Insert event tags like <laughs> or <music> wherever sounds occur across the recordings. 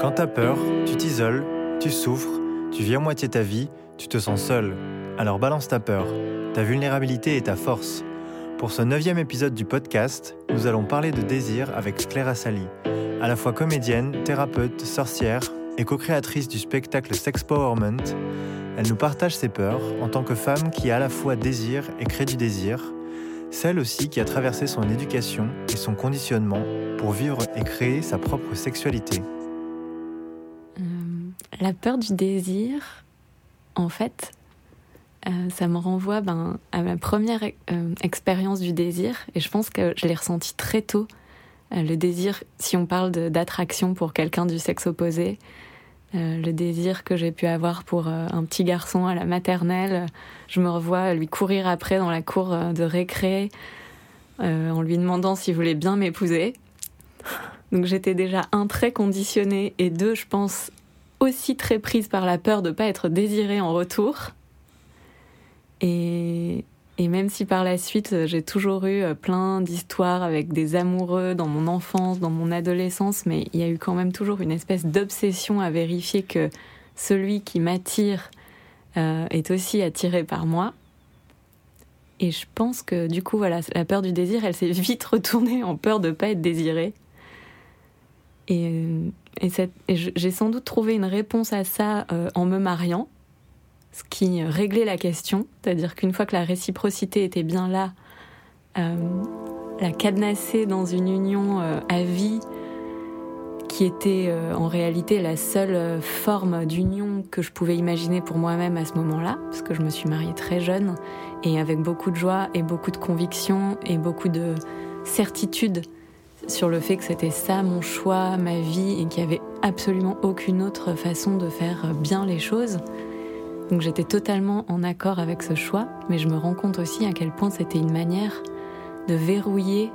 Quand t'as peur, tu t'isoles, tu souffres, tu vis à moitié ta vie, tu te sens seul. Alors balance ta peur, ta vulnérabilité et ta force. Pour ce neuvième épisode du podcast, nous allons parler de désir avec Clara Sally, à la fois comédienne, thérapeute, sorcière et co-créatrice du spectacle Sexpowerment. Elle nous partage ses peurs en tant que femme qui à la fois désire et crée du désir, celle aussi qui a traversé son éducation et son conditionnement pour vivre et créer sa propre sexualité. Euh, la peur du désir, en fait, euh, ça me renvoie ben, à ma première euh, expérience du désir et je pense que je l'ai ressenti très tôt. le désir, si on parle d'attraction pour quelqu'un du sexe opposé, euh, le désir que j'ai pu avoir pour euh, un petit garçon à la maternelle. Je me revois lui courir après dans la cour euh, de récré en lui demandant s'il voulait bien m'épouser. Donc j'étais déjà un très conditionnée et deux, je pense, aussi très prise par la peur de ne pas être désirée en retour. Et, même si par la suite euh, j'ai toujours eu euh, plein d'histoires avec des amoureux dans mon enfance, dans mon adolescence, mais il y a eu quand même toujours une espèce d'obsession à vérifier que celui qui m'attire euh, est aussi attiré par moi. Et je pense que du coup, voilà, la peur du désir, elle s'est <laughs> vite retournée en peur de ne pas être désirée. Et, j'ai sans doute trouvé une réponse à ça en me mariant ce qui réglait la question, c'est-à-dire qu'une fois que la réciprocité était bien là, euh, la cadenasser dans une union euh, à vie qui était euh, en réalité la seule forme d'union que je pouvais imaginer pour moi-même à ce moment-là, parce que je me suis mariée très jeune et avec beaucoup de joie et beaucoup de conviction et beaucoup de certitude sur le fait que c'était ça mon choix, ma vie et qu'il n'y avait absolument aucune autre façon de faire bien les choses. Donc j'étais totalement en accord avec ce choix, mais je me rends compte aussi à quel point c'était une manière de verrouiller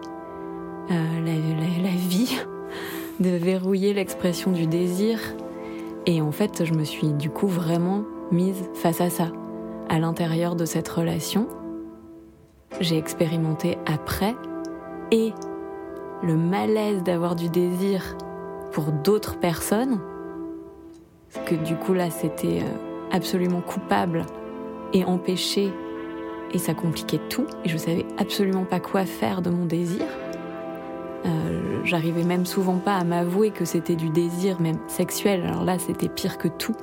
euh, la, vie, <laughs> de verrouiller l'expression du désir. Et en fait, je me suis du coup vraiment mise face à ça. À l'intérieur de cette relation, j'ai expérimenté après et le malaise d'avoir du désir pour d'autres personnes, parce que du coup là c'était... Euh, absolument coupable et empêché et ça compliquait tout et je savais absolument pas quoi faire de mon désir. Euh, j'arrivais même souvent pas à m'avouer que c'était du désir même sexuel, alors là c'était pire que tout,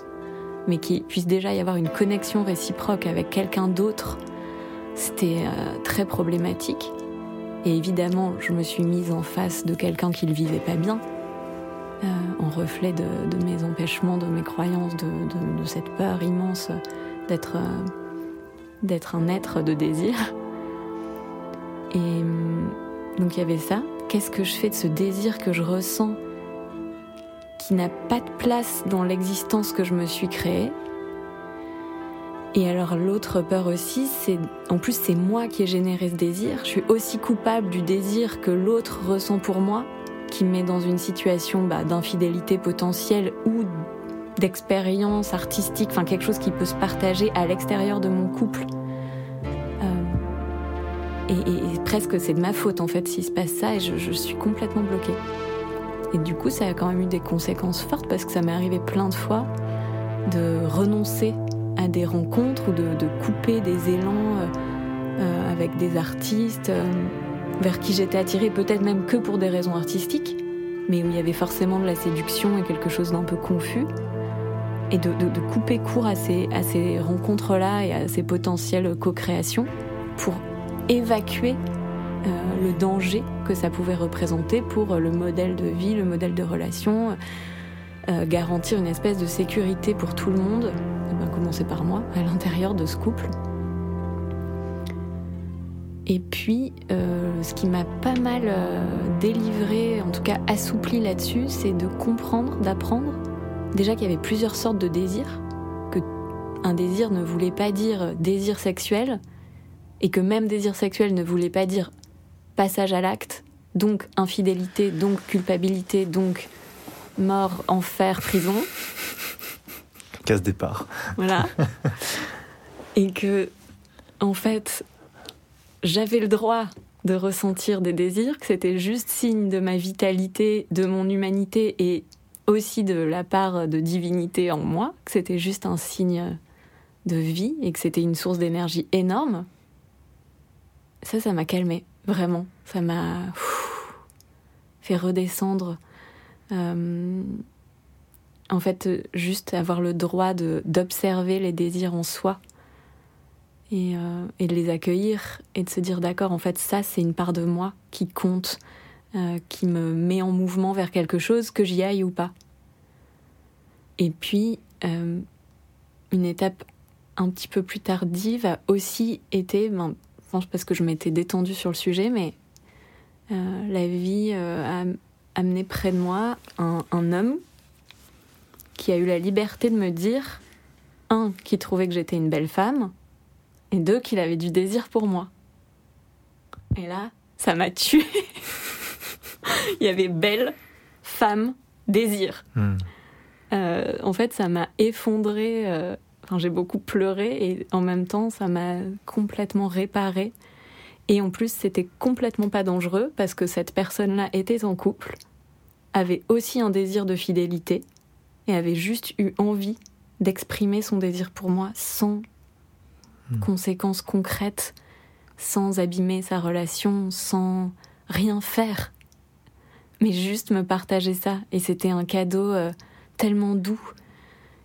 mais qu'il puisse déjà y avoir une connexion réciproque avec quelqu'un d'autre, c'était euh, très problématique. Et évidemment, je me suis mise en face de quelqu'un qui ne vivait pas bien, euh, en reflet de, mes empêchements, de mes croyances, de, cette peur immense d'être euh, d'être un être de désir. Et hum, donc il y avait ça. Qu'est-ce que je fais de ce désir que je ressens qui n'a pas de place dans l'existence que je me suis créée? Et alors l'autre peur aussi, c'est en plus c'est moi qui ai généré ce désir. Je suis aussi coupable du désir que l'autre ressent pour moi qui me met dans une situation bah, d'infidélité potentielle ou d'expérience artistique, enfin quelque chose qui peut se partager à l'extérieur de mon couple. Euh, et, presque c'est de ma faute en fait s'il se passe ça et je, suis complètement bloquée. Et du coup ça a quand même eu des conséquences fortes parce que ça m'est arrivé plein de fois de renoncer à des rencontres ou de, couper des élans euh, euh, avec des artistes vers qui j'étais attirée peut-être même que pour des raisons artistiques, mais où il y avait forcément de la séduction et quelque chose d'un peu confus, et de, couper court à ces, à ces rencontres-là et à ces potentielles co-créations pour évacuer euh, le danger que ça pouvait représenter pour le modèle de vie, le modèle de relation, euh, garantir une espèce de sécurité pour tout le monde, commencer par moi, à l'intérieur de ce couple. Et puis, euh, ce qui m'a pas mal euh, délivré, en tout cas assoupli là-dessus, c'est de comprendre, d'apprendre déjà qu'il y avait plusieurs sortes de désirs, que un désir ne voulait pas dire désir sexuel, et que même désir sexuel ne voulait pas dire passage à l'acte, donc infidélité, donc culpabilité, donc mort, enfer, prison. Casse départ. Voilà. <laughs> et que, en fait, j'avais le droit de ressentir des désirs, que c'était juste signe de ma vitalité, de mon humanité et aussi de la part de divinité en moi, que c'était juste un signe de vie et que c'était une source d'énergie énorme, ça, ça m'a calmé, vraiment. Ça m'a fait redescendre. Euh, en fait, juste avoir le droit d'observer les désirs en soi et, euh, et, de les accueillir et de se dire d'accord, en fait, ça, c'est une part de moi qui compte, euh, qui me met en mouvement vers quelque chose, que j'y aille ou pas. Et puis, une étape un petit peu plus tardive a aussi été, ben, parce que je m'étais détendue sur le sujet, mais euh, la vie euh, a amené près de moi un, homme qui a eu la liberté de me dire, un, qu'il trouvait que j'étais une belle femme, et deux, qu'il avait du désir pour moi. Et là, ça m'a tué. <laughs> Il y avait belle, femme, désir. Hmm. Euh, en fait, ça m'a effondré j'ai beaucoup pleuré et en même temps, ça m'a complètement réparé. Et en plus, c'était complètement pas dangereux parce que cette personne-là était en couple, avait aussi un désir de fidélité et avait juste eu envie d'exprimer son désir pour moi sans hmm. conséquences concrètes, sans abîmer sa relation, sans rien faire, mais juste me partager ça. Et c'était un cadeau euh, tellement doux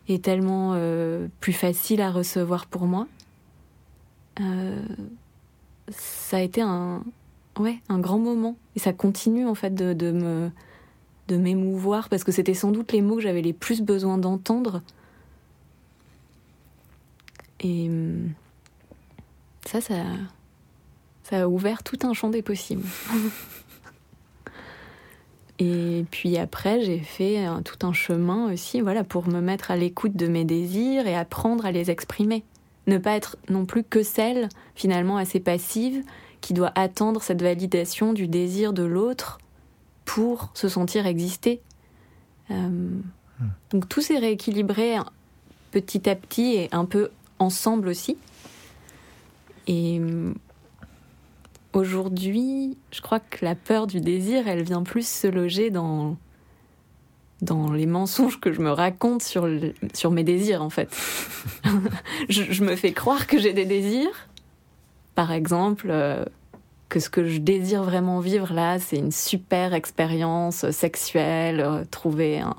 est tellement euh, plus facile à recevoir pour moi. Euh, ça a été un, ouais, un grand moment. Et ça continue en fait de, de me de m'émouvoir parce que c'était sans doute les mots que j'avais les plus besoin d'entendre. Et hum, ça, ça, ça a ouvert tout un champ des possibles. <laughs> Et puis après, j'ai fait tout un chemin aussi, voilà, pour me mettre à l'écoute de mes désirs et apprendre à les exprimer. Ne pas être non plus que celle, finalement assez passive, qui doit attendre cette validation du désir de l'autre pour se sentir exister. Euh, donc tout s'est rééquilibré petit à petit et un peu ensemble aussi. Et Aujourd'hui, je crois que la peur du désir, elle vient plus se loger dans dans les mensonges que je me raconte sur, sur mes désirs en fait. <laughs> <laughs> je, me fais croire que j'ai des désirs. Par exemple, euh, que ce que je désire vraiment vivre là, c'est une super expérience sexuelle, euh, trouver un,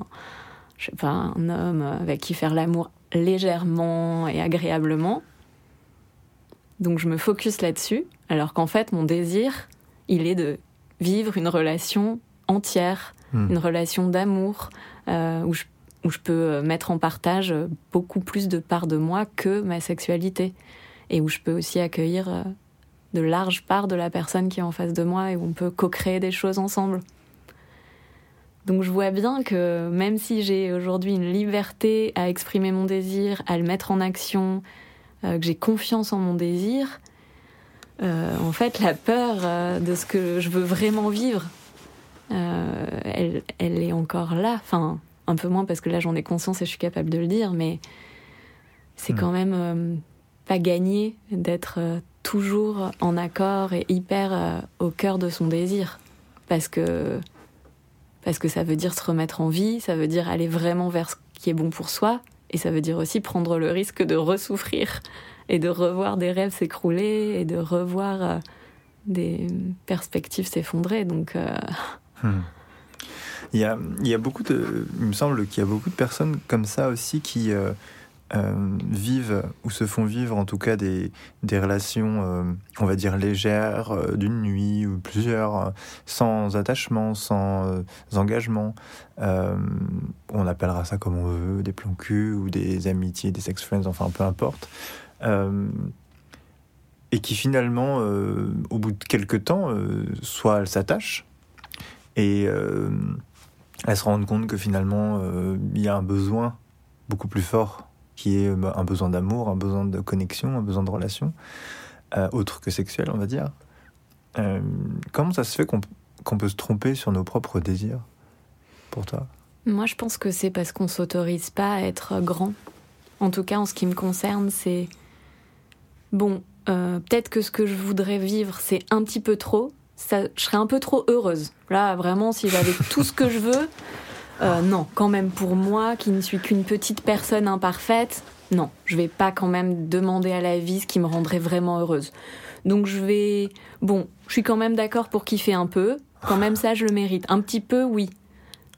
je sais pas, un homme avec qui faire l'amour légèrement et agréablement. Donc je me focus là-dessus, alors qu'en fait mon désir, il est de vivre une relation entière, hmm. une relation d'amour, euh, où, je, peux euh, mettre en partage beaucoup plus de parts de moi que ma sexualité, et où je peux aussi accueillir euh, de larges parts de la personne qui est en face de moi, et où on peut co-créer des choses ensemble. Donc je vois bien que même si j'ai aujourd'hui une liberté à exprimer mon désir, à le mettre en action, euh, que j'ai confiance en mon désir, euh, en fait, la peur euh, de ce que je veux vraiment vivre, elle, elle, est encore là. Enfin, un peu moins parce que là, j'en ai conscience et je suis capable de le dire, mais c'est hmm. quand même pas gagné d'être toujours en accord et hyper au cœur de son désir. Parce que, parce que ça veut dire se remettre en vie, ça veut dire aller vraiment vers ce qui est bon pour soi, et ça veut dire aussi prendre le risque de ressouffrir et de revoir des rêves s'écrouler et de revoir euh, des perspectives s'effondrer. Donc. Euh, hmm. Il, y a, il y a beaucoup de. Il me semble qu'il y a beaucoup de personnes comme ça aussi qui. Euh, vivent ou se font vivre en tout cas des, des relations, on va dire, légères, d'une nuit ou plusieurs, sans attachement, sans engagement. on appellera ça comme on veut, des plans cul ou des amitiés, des sex friends, enfin peu importe. et qui finalement, au bout de quelques temps, soit elles s'attachent et elles se rendent compte que finalement, il y a un besoin beaucoup plus fort qui est bah, un besoin d'amour, un besoin de connexion, un besoin de relation, euh, autre que sexuel, on va dire. Euh, comment ça se fait qu'on peut se tromper sur nos propres désirs, pour toi? Moi, je pense que c'est parce qu'on s'autorise pas à être grand. En tout cas, en ce qui me concerne, c'est bon. Euh, peut-être que ce que je voudrais vivre, c'est un petit peu trop. Ça, je serais un peu trop heureuse. Là, vraiment, si j'avais tout ce que je veux, Euh, non, quand même pour moi, qui ne suis qu'une petite personne imparfaite, non, je vais pas quand même demander à la vie ce qui me rendrait vraiment heureuse. Donc je vais, bon, je suis quand même d'accord pour kiffer un peu. Quand même ça, je le mérite. Un petit peu, oui.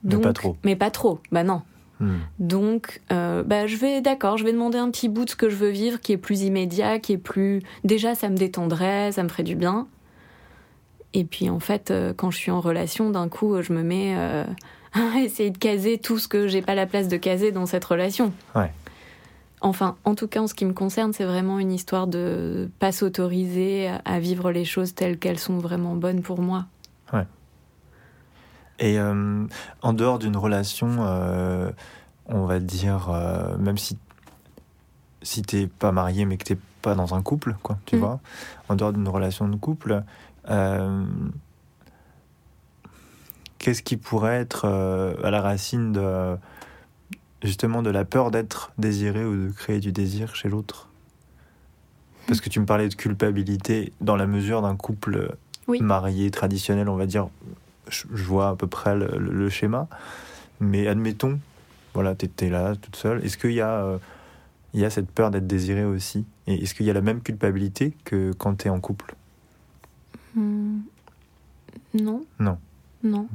mais pas trop. Mais pas trop. Bah non. Hmm. Donc, euh, bah, je vais, d'accord, je vais demander un petit bout de ce que je veux vivre, qui est plus immédiat, qui est plus. Déjà, ça me détendrait, ça me ferait du bien. Et puis, en fait, euh, quand je suis en relation, d'un coup, je me mets euh, essayer de caser tout ce que j'ai pas la place de caser dans cette relation. Ouais. Enfin, en tout cas, en ce qui me concerne, c'est vraiment une histoire de pas s'autoriser à- vivre les choses telles qu'elles sont vraiment bonnes pour moi. Et euh, en dehors d'une relation, euh, on va dire, euh, même si, si t'es pas marié mais que t'es pas dans un couple, quoi, tu Mm. vois, en dehors d'une relation de couple, qu'est-ce qui pourrait être euh, à la racine de justement de la peur d'être désiré ou de créer du désir chez l'autre? Parce que tu me parlais de culpabilité dans la mesure d'un couple Oui. marié traditionnel, on va dire, je, vois à peu près le, le- le schéma, mais admettons, voilà, t'étais là toute seule, est-ce qu'il y a... euh, il y a cette peur d'être désiré aussi? Et est-ce qu'il y a la même culpabilité que quand tu es en couple? Hmm. Non. Non. Non.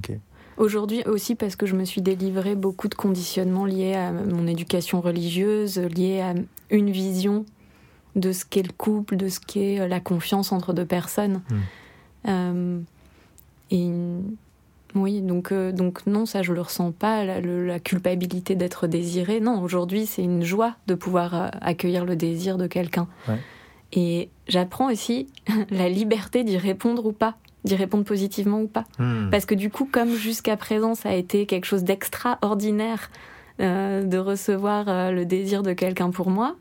Aujourd'hui aussi parce que je me suis délivré beaucoup de conditionnements liés à mon éducation religieuse, liés à une vision de ce qu'est le couple, de ce qu'est euh, la confiance entre deux personnes. Mm. Euh, et oui, donc, euh, donc non, ça je le ressens pas, la, le- la culpabilité d'être désiré. Non, aujourd'hui c'est une joie de pouvoir accueillir le désir de quelqu'un. Ouais. Et j'apprends aussi <laughs> la liberté d'y répondre ou pas, d'y répondre positivement ou pas. Hmm. Parce que du coup, comme jusqu'à présent, ça a été quelque chose d'extraordinaire euh, de recevoir euh, le désir de quelqu'un pour moi,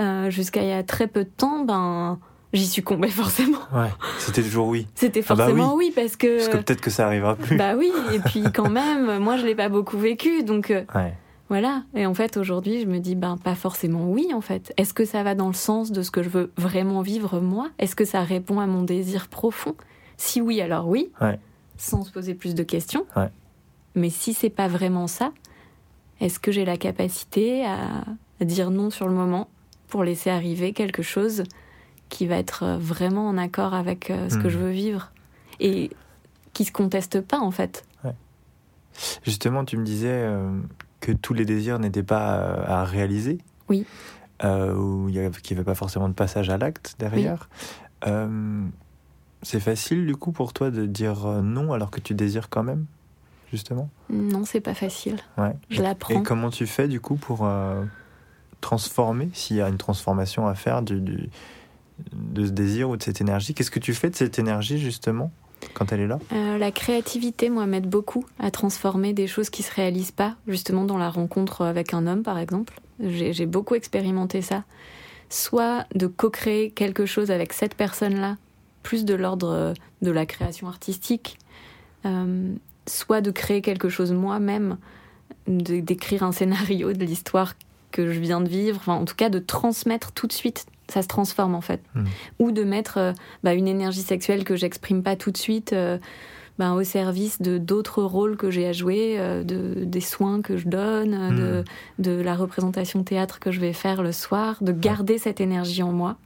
euh, jusqu'à il y a très peu de temps, ben, j'y succombais <laughs> forcément. Ouais, c'était toujours oui. C'était Ah bah forcément oui. parce que... Parce que peut-être que ça arrivera plus. bah oui, et puis <laughs> quand même, moi je l'ai pas beaucoup vécu, donc Ouais. voilà. Et en fait, aujourd'hui, je me dis, ben pas forcément oui, en fait. Est-ce que ça va dans le sens de ce que je veux vraiment vivre moi? Est-ce que ça répond à mon désir profond? Si oui, alors oui, Ouais. sans se poser plus de questions. Ouais. Mais si c'est pas vraiment ça, est-ce que j'ai la capacité à, à dire non sur le moment pour laisser arriver quelque chose qui va être euh, vraiment en accord avec euh, ce que Mhm. je veux vivre et qui se conteste pas en fait? Justement, tu me disais euh, que tous les désirs n'étaient pas euh, à réaliser. Oui. Ou qu'il n'y avait pas forcément de passage à l'acte derrière. Euh, c'est facile, du coup, pour toi de dire euh, non alors que tu désires quand même, justement? Non, c'est pas facile. Ouais. Je l'apprends. Et comment tu fais, du coup, pour euh, transformer, s'il y a une transformation à faire du, du- de ce désir ou de cette énergie? Qu'est-ce que tu fais de cette énergie, justement, quand elle est là? Euh, la créativité, moi, m'aide beaucoup à transformer des choses qui se réalisent pas, justement dans la rencontre avec un homme, par exemple. J'ai j'ai beaucoup expérimenté ça. Soit de co-créer quelque chose avec cette personne-là, plus de l'ordre euh, de la création artistique, euh, soit de créer quelque chose moi-même, d'écrire un scénario de l'histoire que je viens de vivre, enfin, en tout cas de transmettre tout de suite. Ça se transforme en fait. Mhm. Ou de mettre euh, bah, une énergie sexuelle que j'exprime pas tout de suite euh, ben, au service de d'autres rôles que j'ai à jouer, euh, de, des soins que je donne, de, de la représentation théâtre que je vais faire le soir, de garder cette énergie en moi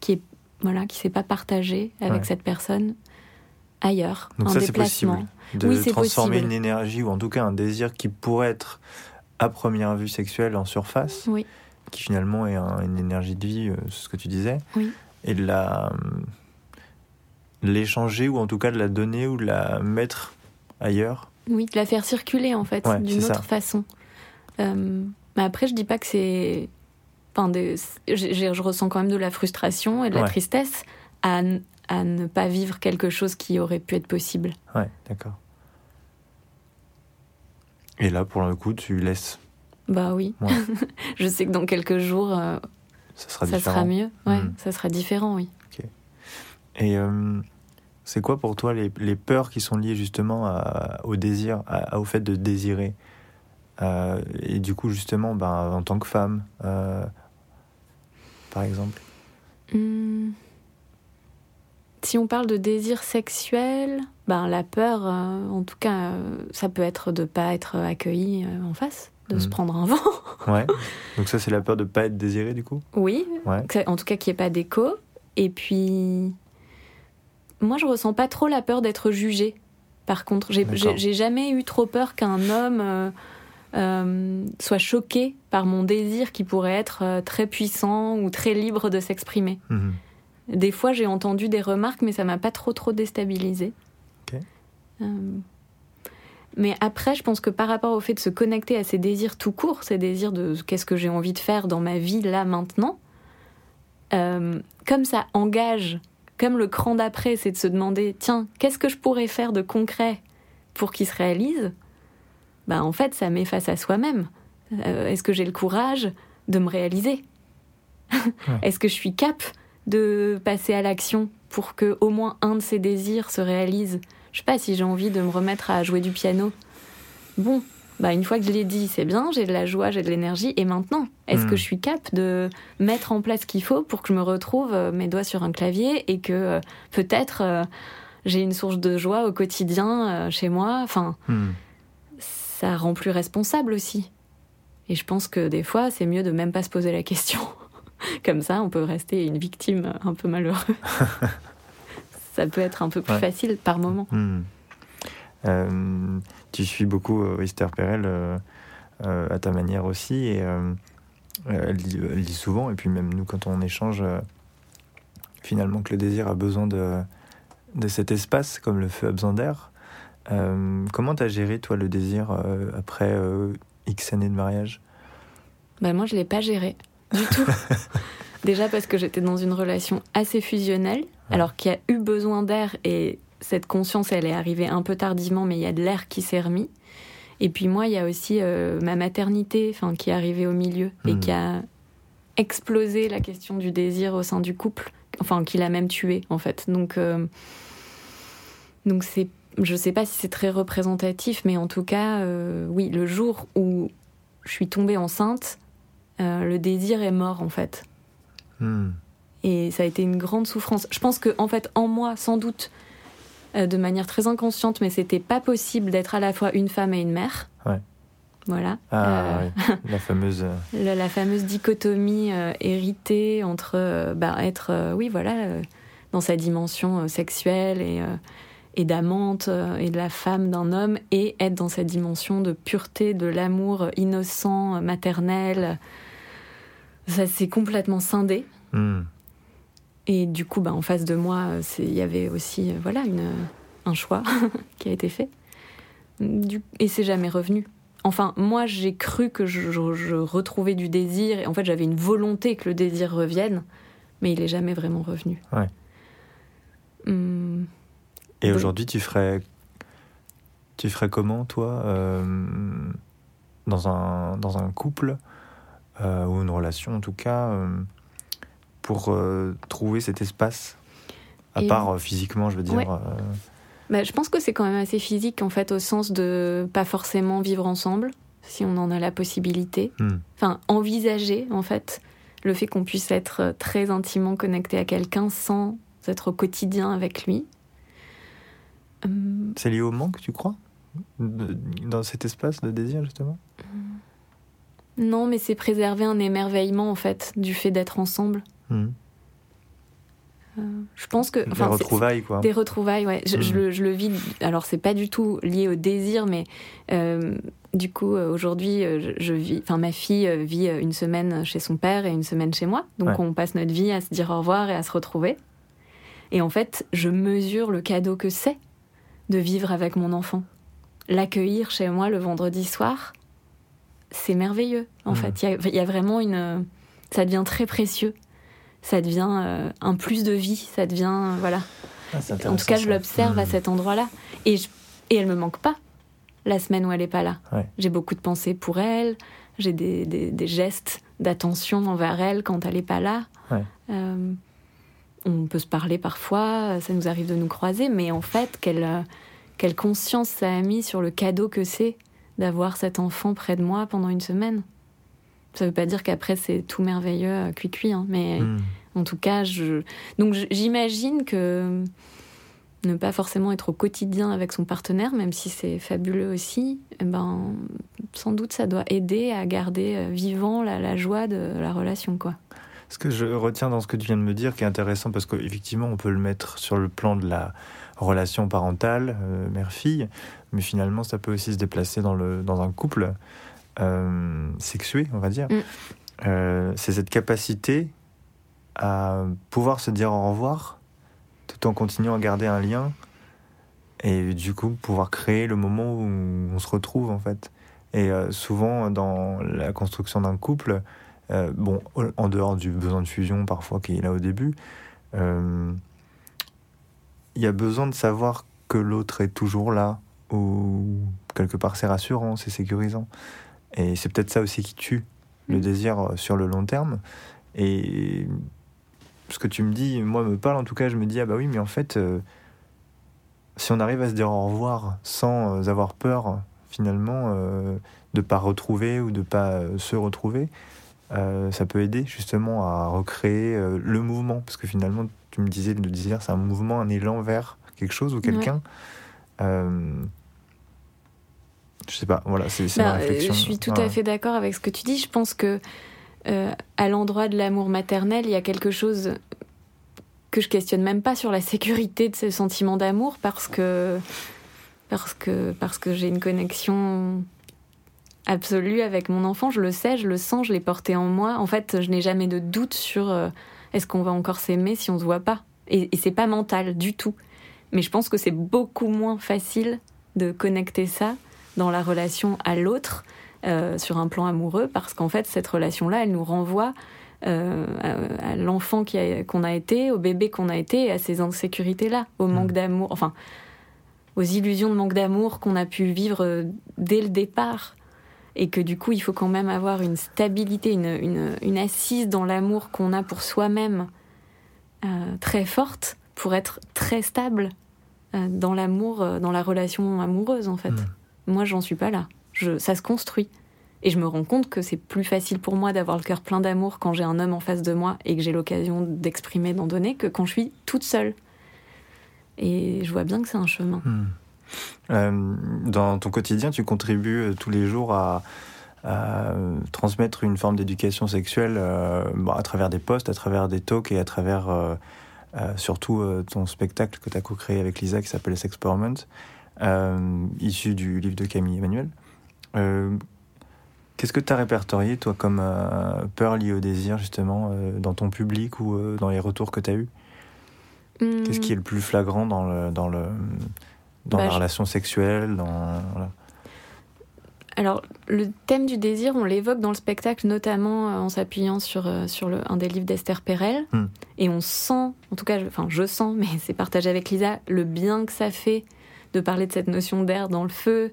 qui est voilà qui s'est pas partagée avec Ouais. cette personne ailleurs, Donc en ça, c'est déplacement. possible. De Oui, transformer possible. une énergie, ou en tout cas un désir qui pourrait être à première vue sexuel en surface, Oui. qui finalement est un- une énergie de vie, euh, c'est ce que tu disais, Oui. et de la l'échanger, ou en tout cas de la donner, ou de la mettre ailleurs. Oui, de la faire circuler en fait Ouais, d'une autre ça. façon. Euh, mais après, je dis pas que c'est. Enfin, des- je ressens quand même de la frustration et de la tristesse à, à ne pas vivre quelque chose qui aurait pu être possible. Ouais, d'accord. Et là, pour le coup, tu laisses. Bah oui. Ouais. <laughs> je sais que dans quelques jours, euh, Ça sera ça différent. sera mieux. Ouais, Mm. ça sera différent, oui. Et euh, c'est quoi pour toi les, les peurs qui sont liées justement à- au désir, à- au fait de désirer Euh, Et du coup, justement, ben, en tant que femme, euh, par exemple. Hmm. si on parle de désir sexuel, ben la peur, euh, en tout cas, euh, ça peut être de pas être accueilli euh, en face, de se Mhm. prendre un vent. <laughs> Ouais. Donc ça, c'est la peur de pas être désiré, du coup? Oui, Ouais. en tout cas qu'il n'y ait pas d'écho. Et puis, moi, je ressens pas trop la peur d'être jugée. Par contre, j'ai jamais eu trop peur qu'un homme euh, soit choqué par mon désir qui pourrait être euh, très puissant ou très libre de s'exprimer. Mhm. Des fois, j'ai entendu des remarques, mais ça m'a pas trop trop déstabilisée. Ok. Euh, mais après, je pense que par rapport au fait de se connecter à ces désirs tout court, ces désirs de qu'est-ce que j'ai envie de faire dans ma vie là maintenant, euh, comme ça engage, comme le cran d'après, c'est de se demander tiens, qu'est-ce que je pourrais faire de concret pour qu'il se réalise? Bah en fait, ça met face à soi-même. Euh, Est-ce que j'ai le courage de me réaliser? Est-ce que je suis cap de passer à l'action pour que au moins un de ces désirs se réalise? Je sais pas si j'ai envie de me remettre à jouer du piano. Bon, bah une fois que je l'ai dit, c'est bien, j'ai de la joie, j'ai de l'énergie. Et maintenant, est-ce Hmm. que je suis cap de mettre en place ce qu'il faut pour que je me retrouve euh, mes doigts sur un clavier et que euh, peut-être euh, j'ai une source de joie au quotidien euh, chez moi? Enfin, Mhm. Ça rend plus responsable aussi. Et je pense que des fois, c'est mieux de même pas se poser la question. <laughs> Comme ça, on peut rester une victime un peu malheureuse. <laughs> ça peut être un peu plus Ouais. facile par moment. Hmm. Euh, tu suis beaucoup euh, Esther Perel euh, euh, à ta manière aussi et elle, dit, elle souvent et puis même nous quand on échange finalement que le désir a besoin de, de cet espace comme le feu a besoin d'air. Euh, comment t'as géré toi le désir euh, après euh, X années de mariage? Bah, moi, je l'ai pas géré du tout. <laughs> Déjà parce que j'étais dans une relation assez fusionnelle, alors qu'il y a eu besoin d'air et cette conscience, elle est arrivée un peu tardivement, mais il y a de l'air qui s'est remis. Et puis moi, il y a aussi ma maternité, qui est arrivée au milieu et Mhm. qui a explosé la question du désir au sein du couple, enfin, qui l'a même tué en fait. Donc, donc c'est, je sais pas si c'est très représentatif, mais en tout cas, euh, oui, le jour où je suis tombée enceinte, euh, le désir est mort en fait. Hmm. Et ça a été une grande souffrance. Je pense que en fait, en moi, sans doute, euh, de manière très inconsciente, mais c'était pas possible d'être à la fois une femme et une mère. Ouais. Voilà. Ah Euh, oui, <laughs> la fameuse. la, la fameuse dichotomie héritée entre bah, être, oui, voilà, dans sa dimension sexuelle et, et d'amante euh, et de la femme d'un homme, et être dans sa dimension de pureté, de l'amour innocent, maternel. Ça s'est complètement scindé. hmm. Et du coup, bah, en face de moi, euh, il y avait aussi euh, voilà, une, un choix <laughs> qui a été fait. Du- et c'est jamais revenu. Enfin, moi, j'ai cru que je, je- je retrouvais du désir. Et en fait, j'avais une volonté que le désir revienne. Mais il est jamais vraiment revenu. Ouais. Hum, Et aujourd'hui, tu ferais, tu ferais comment, toi, euh, dans, un, dans un couple, euh, ou une relation en tout cas, euh, pour trouver cet espace? À Et- part physiquement, je veux dire. Ouais. bah, je pense que c'est quand même assez physique, en fait, au sens de pas forcément vivre ensemble, si on en a la possibilité. hmm. enfin envisager en fait le fait qu'on puisse être très intimement connecté à quelqu'un sans être au quotidien avec lui. Hum, C'est lié au manque, tu crois Dans cet espace de désir, justement? Non, mais c'est préserver un émerveillement en fait du fait d'être ensemble. Hmm. Je pense que Des retrouvailles, quoi. Des retrouvailles, ouais. Je, je le, je le vis. Alors, c'est pas du tout lié au désir, mais euh, du coup, euh, aujourd'hui, euh, je, je vis. Enfin, ma fille euh, vit euh, une semaine chez son père et une semaine chez moi. Donc, Ouais. on passe notre vie à se dire au revoir et à se retrouver. Et en fait, je mesure le cadeau que c'est de vivre avec mon enfant. L'accueillir chez moi le vendredi soir, c'est merveilleux. En fait, il y a- il y, a vraiment une. Ça devient très précieux. Ça devient euh, un plus de vie. Ça devient. euh, voilà. Ah, En tout cas, je l'observe à Hmm. cet endroit-là. Et, je- et elle me manque pas la semaine où elle est pas là. Ouais. J'ai beaucoup de pensées pour elle. J'ai des, des- des gestes d'attention envers elle quand elle est pas là. Ouais. Euh, on peut se parler parfois, ça nous arrive de nous croiser, mais en fait, quelle, euh, quelle conscience ça a mis sur le cadeau que c'est d'avoir cet enfant près de moi pendant une semaine. Ça veut pas dire qu'après c'est tout merveilleux, euh, cuit-cuit, hein, mais Hmm. En tout cas, je... donc j'imagine que ne pas forcément être au quotidien avec son partenaire, même si c'est fabuleux aussi, eh ben, sans doute ça doit aider à garder euh, vivant la, joie de la relation. quoi. Ce que je retiens dans ce que tu viens de me dire, qui est intéressant, parce qu'effectivement, on peut le mettre sur le plan de la relation parentale, euh, mère-fille, mais finalement, ça peut aussi se déplacer dans, le, dans un couple euh, sexué, on va dire. Mm. c'est cette capacité à pouvoir se dire au revoir tout en continuant à garder un lien et du coup pouvoir créer le moment où on se retrouve en fait. Et euh, souvent dans la construction d'un couple, euh, bon, en dehors du besoin de fusion parfois qui est là au début, euh, il y a besoin de savoir que l'autre est toujours là, ou quelque part c'est rassurant, c'est sécurisant. Et c'est peut-être ça aussi qui tue le mm. désir sur le long terme. Et ce que tu me dis, moi, me parle en tout cas, je me dis, ah bah oui, mais en fait, euh, si on arrive à se dire au revoir sans euh, avoir peur, finalement, euh, de pas retrouver ou de pas se retrouver, ça peut aider justement à recréer le mouvement. Parce que finalement, tu me disais, le désir, c'est un mouvement, un élan vers quelque chose ou quelqu'un. je sais pas, voilà, c'est ma bah, réflexion. Je suis tout à fait d'accord avec ce que tu dis. Je pense que euh, à l'endroit de l'amour maternel, il y a quelque chose que je questionne même pas sur la sécurité de ces sentiments d'amour parce que parce que parce que j'ai une connexion absolue avec mon enfant, je le sais, je le sens, je l'ai porté en moi. En fait, je n'ai jamais de doute sur euh, est-ce qu'on va encore s'aimer si on se voit pas. Et, et c'est pas mental du tout. Mais je pense que c'est beaucoup moins facile de connecter ça dans la relation à l'autre euh, sur un plan amoureux, parce qu'en fait, cette relation-là, elle nous renvoie euh, à, l'enfant qu'on a, été, au bébé qu'on a été, et à ces insécurités-là, au manque mm. d'amour, enfin, aux illusions de manque d'amour qu'on a pu vivre dès le départ. Et que du coup, il faut quand même avoir une stabilité, une, assise dans l'amour qu'on a pour soi-même très forte pour être très stable dans l'amour, dans la relation amoureuse, en fait. Mm. Moi, j'en suis pas là ça se construit. Et je me rends compte que c'est plus facile pour moi d'avoir le cœur plein d'amour quand j'ai un homme en face de moi et que j'ai l'occasion d'exprimer, d'en donner, que quand je suis toute seule. Et je vois bien que c'est un chemin. Hmm. Euh, dans ton quotidien, tu contribues euh, tous les jours à, transmettre une forme d'éducation sexuelle euh, à travers des posts, à travers des talks et à travers surtout ton spectacle que tu as co-créé avec Lisa qui s'appelle Sexperiment, issu du livre de Camille Emmanuel. Euh, qu'est-ce que tu as répertorié, toi, comme euh, peur liée au désir, justement, euh, dans ton public ou dans les retours que tu as eus Qu'est-ce qui est le plus flagrant dans, le, dans, le, dans bah, la relation sexuelle dans, Alors, le thème du désir, on l'évoque dans le spectacle, notamment en s'appuyant sur, sur le, un des livres d'Esther Perel. Hmm. Et on sent, en tout cas, enfin, je sens, <laughs> mais c'est partagé avec Lisa, le bien que ça fait de parler de cette notion d'air dans le feu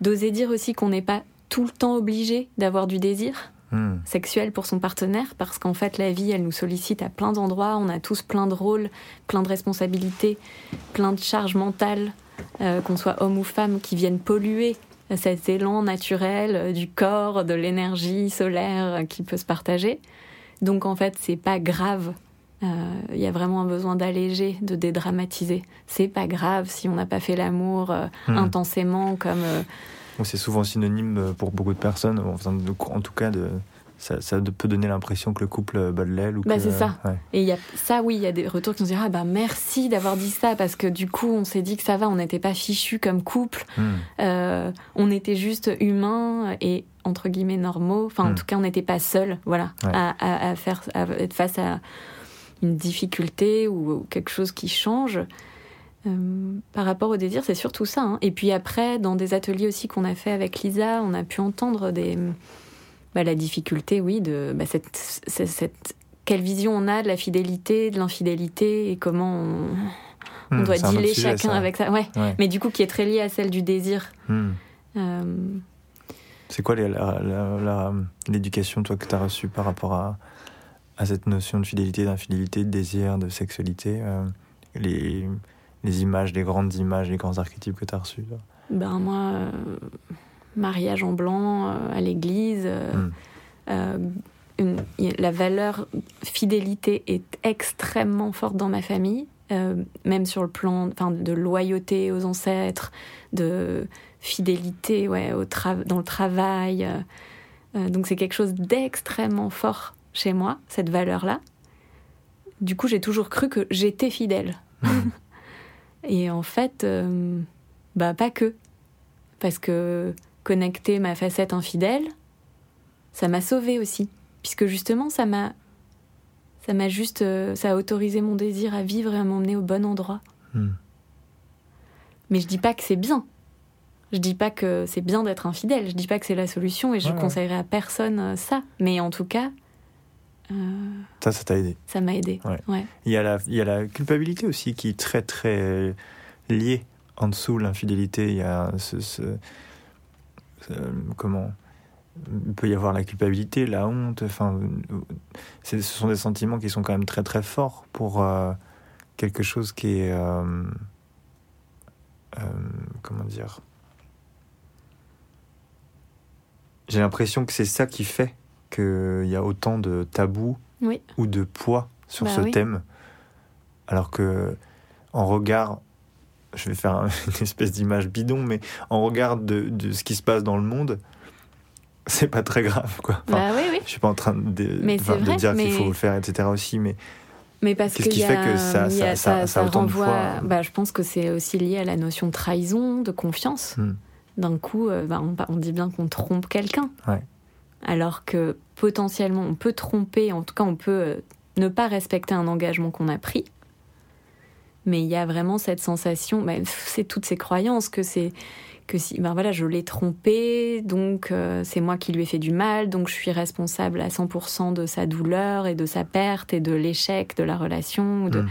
D'oser dire aussi qu'on n'est pas tout le temps obligé d'avoir du désir hmm. sexuel pour son partenaire, parce qu'en fait, la vie, elle nous sollicite à plein d'endroits. On a tous plein de rôles, plein de responsabilités, plein de charges mentales, euh, qu'on soit homme ou femme, qui viennent polluer cet élan naturel euh, du corps, de l'énergie solaire euh, qui peut se partager. Donc en fait, c'est pas grave. Il y a vraiment un besoin d'alléger, de dédramatiser. C'est pas grave si on n'a pas fait l'amour hmm. intensément comme c'est souvent synonyme pour beaucoup de personnes, en tout cas de, ça, peut donner l'impression que le couple bat de l'aile. Bah c'est ça. Et il y a ça, oui, il y a des retours qui nous disent ah bah merci d'avoir dit ça parce que du coup on s'est dit que ça va, on n'était pas fichu comme couple, hmm. euh, on était juste humains et entre guillemets normaux. Enfin en hmm. tout cas on n'était pas seuls, voilà, à, faire à être face à une difficulté ou quelque chose qui change. Euh, par rapport au désir, c'est surtout ça. Hein. Et puis après, dans des ateliers aussi qu'on a fait avec Lisa, on a pu entendre des, bah, la difficulté, oui, de bah, cette, cette, quelle vision on a de la fidélité, de l'infidélité et comment on, hmm, doit dealer chacun avec ça. Ouais. Mais du coup, qui est très lié à celle du désir. Hmm. Euh, c'est quoi l'éducation, toi, que tu as reçue par rapport à, à, cette notion de fidélité, d'infidélité, de désir, de sexualité euh, les les images, les grandes images, les grands archétypes que tu as reçus Ben moi, euh, mariage en blanc euh, à l'église, euh, hmm. une, la valeur fidélité est extrêmement forte dans ma famille, euh, même sur le plan de loyauté aux ancêtres, de fidélité ouais, au dans le travail. Euh, euh, donc c'est quelque chose d'extrêmement fort chez moi, cette valeur-là. Du coup, j'ai toujours cru que j'étais fidèle. Mmh. <laughs> Et en fait, bah pas que. Parce que connecter ma facette infidèle, ça m'a sauvée aussi. Puisque justement, ça m'a ça m'a juste, euh, ça a autorisé mon désir à vivre et à m'emmener au bon endroit. Hmm. Mais je dis pas que c'est bien. Je dis pas que c'est bien d'être infidèle. Je dis pas que c'est la solution et je conseillerais à personne euh, ça. Mais en tout cas. Euh, ça, ça t'a aidé. Ça m'a aidé. Ouais. Il, y a la, il y a la culpabilité aussi qui est très, très liée en dessous l'infidélité. Il y a ce, ce comment il peut y avoir la culpabilité, la honte. Enfin, ce sont des sentiments qui sont quand même très très forts pour euh, quelque chose qui est euh, euh, comment dire? J'ai l'impression que c'est ça qui fait qu'il y a autant de tabous ou de poids sur bah ce thème, alors que en regard je vais faire <laughs> une espèce d'image bidon, mais en regard de, de, ce qui se passe dans le monde, c'est pas très grave, quoi. bah oui, oui. Je suis pas en train de, de dire qu'il faut le faire, etc. aussi, mais. Mais parce qu'est-ce qui fait que ça, ça, ça, ça, autant renvoie, de fois... bah, Je pense que c'est aussi lié à la notion de trahison, de confiance. Hmm. D'un coup, euh, bah, on, on, dit bien qu'on trompe quelqu'un. Ouais. Alors que potentiellement, on peut tromper, en tout cas, on peut euh, ne pas respecter un engagement qu'on a pris. Mais il y a vraiment cette sensation, bah, c'est toutes ces croyances que c'est que si ben voilà, je l'ai trompé, donc euh, c'est moi qui lui ai fait du mal, donc je suis responsable à 100% de sa douleur et de sa perte et de l'échec de la relation. de... Hmm.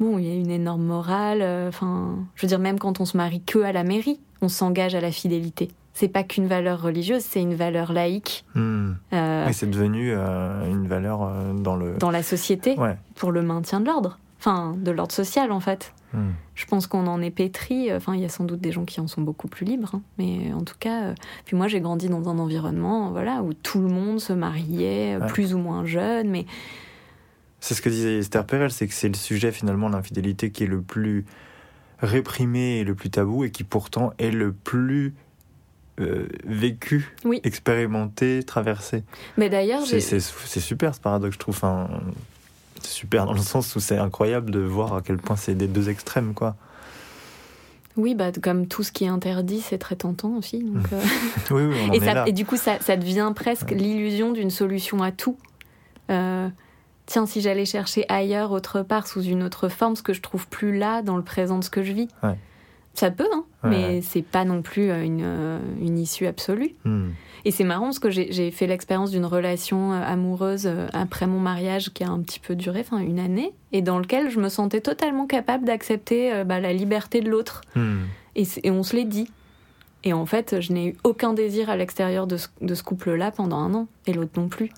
Bon, il y a une énorme morale. Euh, enfin, je veux dire, même quand on se marie que à la mairie, on s'engage à la fidélité. C'est pas qu'une valeur religieuse, c'est une valeur laïque. Hmm. Euh, c'est devenu une valeur dans le dans la société pour le maintien de l'ordre, enfin de l'ordre social en fait. Hmm. Je pense qu'on en est pétri. Enfin, il y a sans doute des gens qui en sont beaucoup plus libres, hein. mais en tout cas, euh, puis moi j'ai grandi dans un environnement, voilà, où tout le monde se mariait, euh, plus ou moins jeune, mais c'est ce que disait Esther Perel, c'est que c'est le sujet finalement l'infidélité qui est le plus réprimé et le plus tabou et qui pourtant est le plus euh, vécu, expérimenté, traversé. Mais d'ailleurs, c'est super ce paradoxe, je trouve. Enfin, c'est super dans le sens où c'est incroyable de voir à quel point c'est des deux extrêmes, quoi. Oui, bah, comme tout ce qui est interdit, c'est très tentant aussi. Donc, euh. <laughs> oui, oui, on en et, est là. et, du coup, ça, ça devient presque l'illusion d'une solution à tout. Euh, tiens, si j'allais chercher ailleurs, autre part, sous une autre forme, ce que je trouve plus là, dans le présent de ce que je vis. Ouais. Ça peut, hein, mais c'est pas non plus euh, une, une issue absolue. Hmm. Et c'est marrant parce que j'ai fait l'expérience d'une relation euh, amoureuse euh, après mon mariage qui a un petit peu duré, enfin une année, et dans lequel je me sentais totalement capable d'accepter euh, bah, la liberté de l'autre. Hmm. Et, on se l'est dit. Et en fait, je n'ai eu aucun désir à l'extérieur de ce, couple-là pendant un an, et l'autre non plus.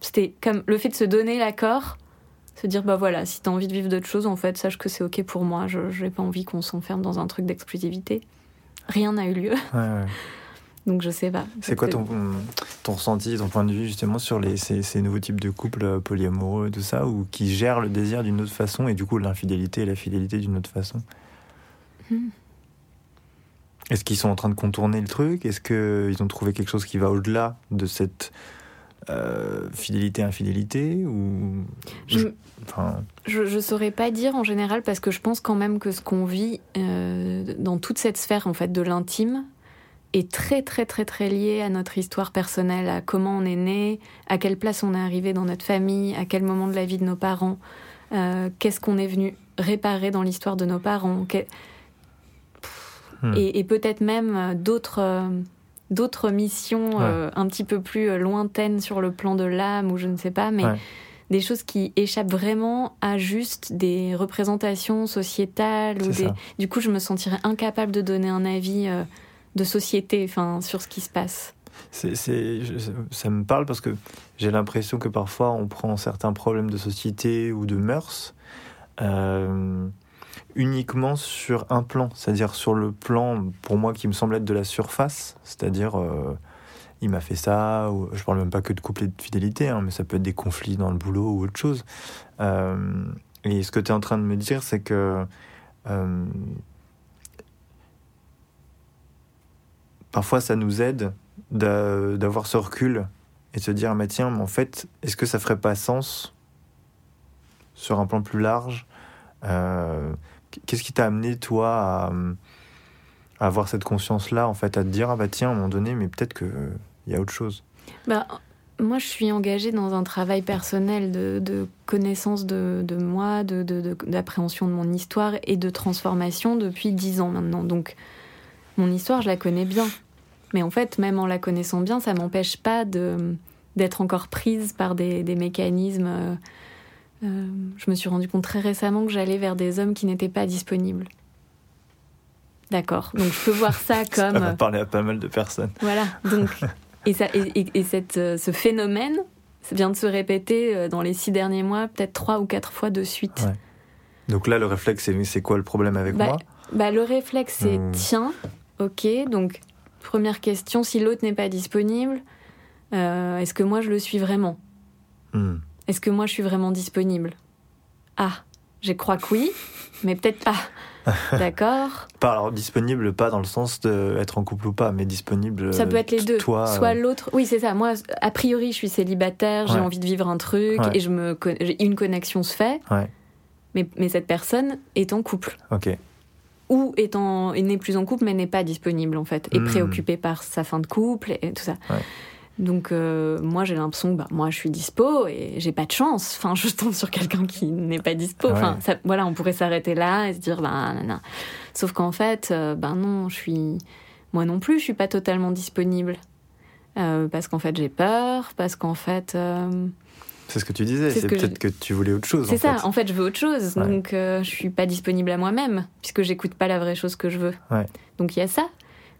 C'était comme le fait de se donner l'accord, se dire bah voilà, si t'as envie de vivre d'autres choses, en fait, sache que c'est ok pour moi. Je n'ai pas envie qu'on s'enferme dans un truc d'exclusivité. Rien n'a eu lieu. Ouais, <laughs> donc je sais pas. C'est quoi ton, ton ressenti, ton point de vue justement sur les, ces, ces nouveaux types de couples euh, polyamoureux, tout ça, ou qui gèrent le désir d'une autre façon et du coup l'infidélité et la fidélité d'une autre façon? Hmm. Est-ce qu'ils sont en train de contourner le truc? Est-ce qu'ils ont trouvé quelque chose qui va au-delà de cette euh, fidélité-infidélité ou... Je, enfin... je, saurais pas dire en général parce que je pense quand même que ce qu'on vit euh, dans toute cette sphère en fait de l'intime, est très très très très lié à notre histoire personnelle, à comment on est né, à quelle place on est arrivé dans notre famille, à quel moment de la vie de nos parents, euh, qu'est-ce qu'on est venu réparer dans l'histoire de nos parents, hmm. et, peut-être même euh, d'autres euh, missions un petit peu plus lointaines sur le plan de l'âme ou je ne sais pas, mais des choses qui échappent vraiment à juste des représentations sociétales ou des... Du coup, je me sentirais incapable de donner un avis de société enfin, sur ce qui se passe. C'est, ça me parle parce que j'ai l'impression que parfois on prend certains problèmes de société ou de mœurs euh, uniquement sur un plan, c'est-à-dire sur le plan, pour moi, qui me semble être de la surface, c'est-à-dire euh, il mm'a fait ça, ou je parle même pas que de couple et de fidélité, hein, mais ça peut être des conflits dans le boulot ou autre chose. Euh, et ce que tu es en train de me dire, c'est que euh, parfois ça nous aide d'avoir ce recul et de se dire, mais tiens, mais en fait, est-ce que ça ferait pas sens sur un plan plus large Qu'est-ce qui t'a amené, toi, à, avoir cette conscience-là, en fait, à te dire, ah bah tiens, à un moment donné, mais peut-être qu'il y a autre chose bah, Moi, je suis engagée dans un travail personnel de, connaissance de, moi, d'appréhension de, de, mon histoire et de transformation depuis dix ans maintenant. Donc, mon histoire, je la connais bien. Mais en fait, même en la connaissant bien, ça m'empêche pas d'être encore prise par des, mécanismes. Euh, euh, je me suis rendu compte très récemment que j'allais vers des hommes qui n'étaient pas disponibles. D'accord. Donc je peux voir ça <laughs> comme. ça va parler à pas mal de personnes. Voilà. Donc et ça et, cette, euh, ce phénomène vient de se répéter dans les six derniers mois, peut-être trois ou quatre fois de suite. Donc là, le réflexe, c'est quoi le problème avec bah, moi? bah, Le réflexe, c'est hmm. tiens, ok, donc Première question, si l'autre n'est pas disponible, euh, est-ce que moi je le suis vraiment? Hmm. Est-ce que moi je suis vraiment disponible? Ah, je crois que oui, mais peut-être pas. <laughs> D'accord. Pas alors disponible, pas dans le sens d'être en couple ou pas, mais disponible. Ça peut être les deux. Toi, Soit euh, l'autre. Oui, c'est ça. Moi, a priori, je suis célibataire, j'ai envie de vivre un truc et je me une connexion se fait. Mais, mais cette personne est en couple. Ok ou étant n'est plus en couple mais n'est pas disponible en fait et hmm. préoccupé par sa fin de couple et tout ça. Donc euh, moi j'ai l'impression bah moi je suis dispo et j'ai pas de chance. Enfin je tombe sur quelqu'un qui n'est pas dispo. Enfin voilà on pourrait s'arrêter là et se dire bah non, Sauf qu'en fait euh, ben non je suis moi non plus je suis pas totalement disponible euh, parce qu'en fait j'ai peur parce qu'en fait c'est ce que tu disais, c'est peut-être que tu voulais autre chose. C'est ça, en fait, je veux autre chose. Donc, je suis pas disponible à moi-même, puisque j'écoute pas la vraie chose que je veux. Donc, il y a ça.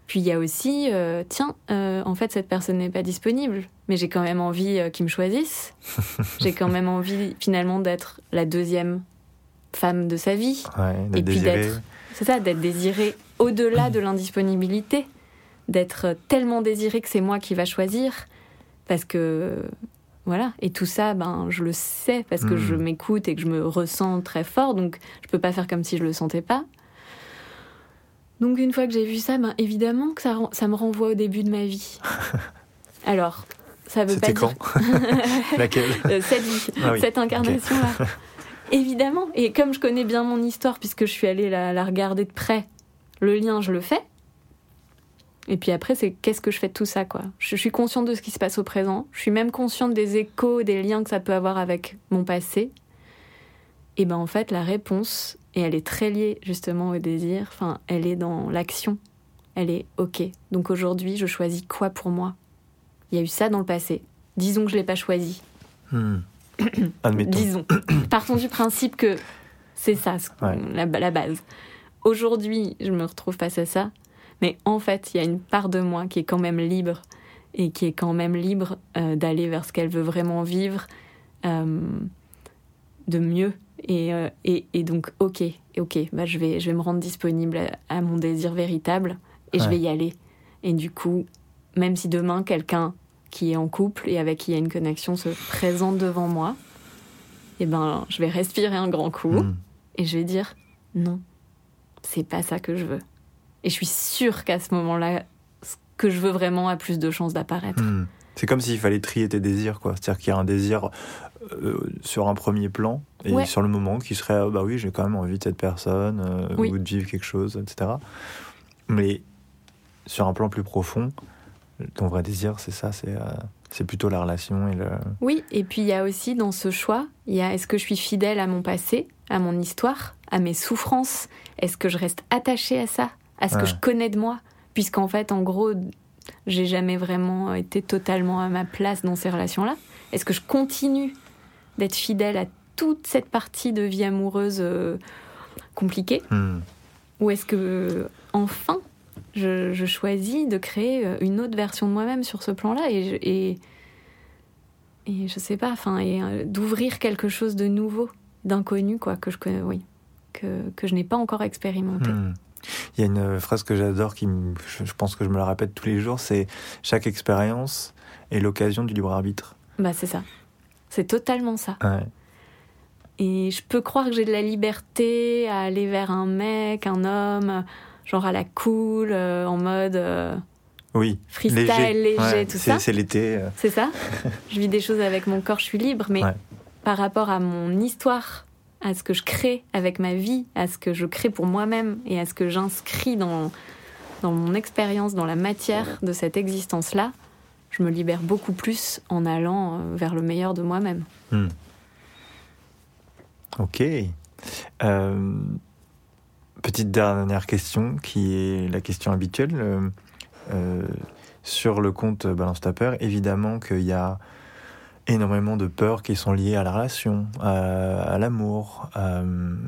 Puis, il y a aussi, euh, tiens, euh, en fait, cette personne n'est pas disponible, mais j'ai quand même envie qu'il me choisisse. <laughs> j'ai quand même envie, finalement, d'être la deuxième femme de sa vie. et puis d'être. C'est ça, d'être désirée au-delà de l'indisponibilité. D'être tellement désirée que c'est moi qui va choisir. Parce que voilà. Et tout ça, ben, je le sais parce que je hmm. m'écoute et que je me ressens très fort. Donc, je peux pas faire comme si je le sentais pas. Donc, une fois que j'ai vu ça, ben, évidemment que ça, ça me renvoie au début de ma vie. <laughs> Alors, ça veut pas quand? <laughs> Laquelle? Euh, Cette vie, ah cette incarnation-là. <laughs> évidemment. Et comme je connais bien mon histoire, puisque je suis allée la regarder de près, le lien, je le fais. Et puis après, c'est qu'est-ce que je fais de tout ça, quoi? Je, suis consciente de ce qui se passe au présent. Je suis même consciente des échos, des liens que ça peut avoir avec mon passé. Et ben en fait, la réponse, et elle est très liée justement au désir, enfin, elle est dans l'action. Elle est OK. Donc aujourd'hui, je choisis quoi pour moi? Il y a eu ça dans le passé. Disons que je l'ai pas choisi. Hmm. <coughs> Disons. <coughs> Partons du principe que c'est ça, la, la base. Aujourd'hui, je me retrouve face à ça mais en fait, il y a une part de moi qui est quand même libre et qui est quand même libre euh, d'aller vers ce qu'elle veut vraiment vivre euh, de mieux. Et, euh, et, et, donc, ok, ok, bah, je, vais, je vais me rendre disponible à, mon désir véritable et je vais y aller. Et du coup, même si demain quelqu'un qui est en couple et avec qui il y a une connexion se présente devant moi, et eh ben, je vais respirer un grand coup hmm. et je vais dire non, c'est pas ça que je veux. Et je suis sûre qu'à ce moment-là, ce que je veux vraiment a plus de chances d'apparaître. Hmm. C'est comme s'il fallait trier tes désirs, quoi. C'est-à-dire qu'il y a un désir sur un premier plan et sur le moment qui serait ah bah oui, j'ai quand même envie de cette personne euh, ou de vivre quelque chose, etc. Mais sur un plan plus profond, ton vrai désir, c'est ça, c'est euh, c'est plutôt la relation et le. Oui, et puis il y a aussi dans ce choix, il y a est-ce que je suis fidèle à mon passé, à mon histoire, à mes souffrances? Est-ce que je reste attachée à ça à ce que je connais de moi, puisqu'en fait, en gros, j'ai jamais vraiment été totalement à ma place dans ces relations-là. Est-ce que je continue d'être fidèle à toute cette partie de vie amoureuse euh, compliquée hmm. Ou est-ce que, enfin, je, choisis de créer euh, une autre version de moi-même sur ce plan-là et, et, et, je sais pas, enfin, et euh, d'ouvrir quelque chose de nouveau, d'inconnu, quoi, que je connais, oui, que, que je n'ai pas encore expérimenté. Hmm. Il y a une phrase que j'adore, qui je pense que je me la répète tous les jours, c'est chaque expérience est l'occasion du libre arbitre. Bah c'est ça. C'est totalement ça. Ouais. Et je peux croire que j'ai de la liberté à aller vers un mec, un homme, genre à la cool, euh, en mode euh, oui, freestyle, léger, Ouais, tout ça. C'est l'été. euh, C'est ça. <laughs> je vis des choses avec mon corps, je suis libre, mais Ouais. par rapport à mon histoire, à ce que je crée avec ma vie, à ce que je crée pour moi-même et à ce que j'inscris dans, dans mon expérience, dans la matière de cette existence-là, je me libère beaucoup plus en allant euh, vers le meilleur de moi-même. hmm. Ok. Euh, petite dernière question qui est la question habituelle. euh, sur le compte Balance ta peur, évidemment qu'il y a énormément de peurs qui sont liées à la relation, à, l'amour,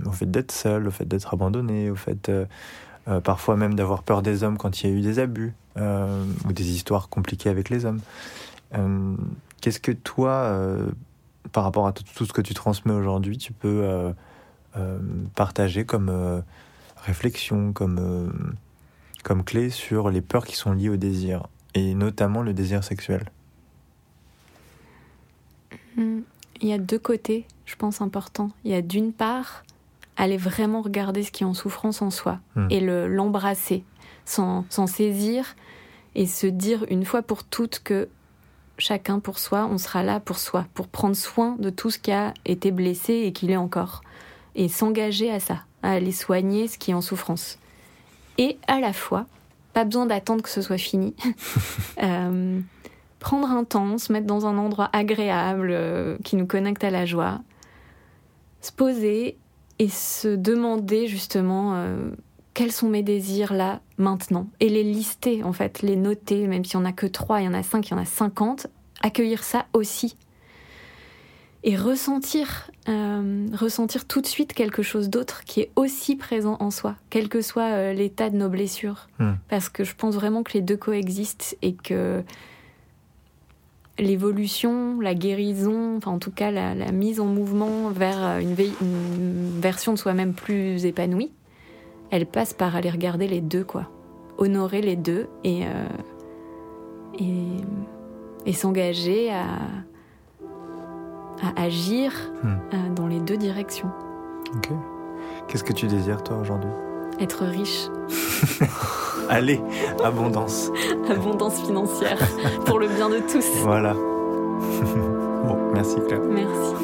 au fait d'être seul, au fait d'être abandonné, au fait parfois même d'avoir peur des hommes quand il y a eu des abus euh, ou des histoires compliquées avec les hommes. Euh, Qu'est-ce que toi, euh, par rapport à tout ce que tu transmets aujourd'hui, tu peux partager comme réflexion, comme, comme clé sur les peurs qui sont liées au désir, et notamment le désir sexuel? Hmm. Il y a deux côtés, je pense, importants. Il y a d'une part, aller vraiment regarder ce qui est en souffrance en soi Hmm. et le- l'embrasser, s'en saisir et se dire une fois pour toutes que chacun pour soi, on sera là pour soi, pour prendre soin de tout ce qui a été blessé et qui l'est encore. Et s'engager à ça, à aller soigner ce qui est en souffrance. Et à la fois, pas besoin d'attendre que ce soit fini. <laughs> Euh, prendre un temps, se mettre dans un endroit agréable euh, qui nous connecte à la joie, se poser et se demander justement euh, quels sont mes désirs là, maintenant, et les lister en fait, les noter, même s'il n'y en a que trois, il y en a cinq, il y en a cinquante, accueillir ça aussi. Et ressentir, euh, ressentir tout de suite quelque chose d'autre qui est aussi présent en soi, quel que soit euh, l'état de nos blessures. Hmm. Parce que je pense vraiment que les deux coexistent et que l'évolution, la guérison, enfin en tout cas la, la mise en mouvement vers une, ve- une version de soi-même plus épanouie, elle passe par aller regarder les deux, quoi. Honorer les deux et, euh, et, et s'engager à, à agir Hmm. euh, dans les deux directions. Ok. Qu'est-ce que tu désires toi aujourd'hui? Être riche, <laughs> Allez, abondance. <laughs> abondance financière, <laughs> pour le bien de tous. Voilà. bon, merci Claire. Merci.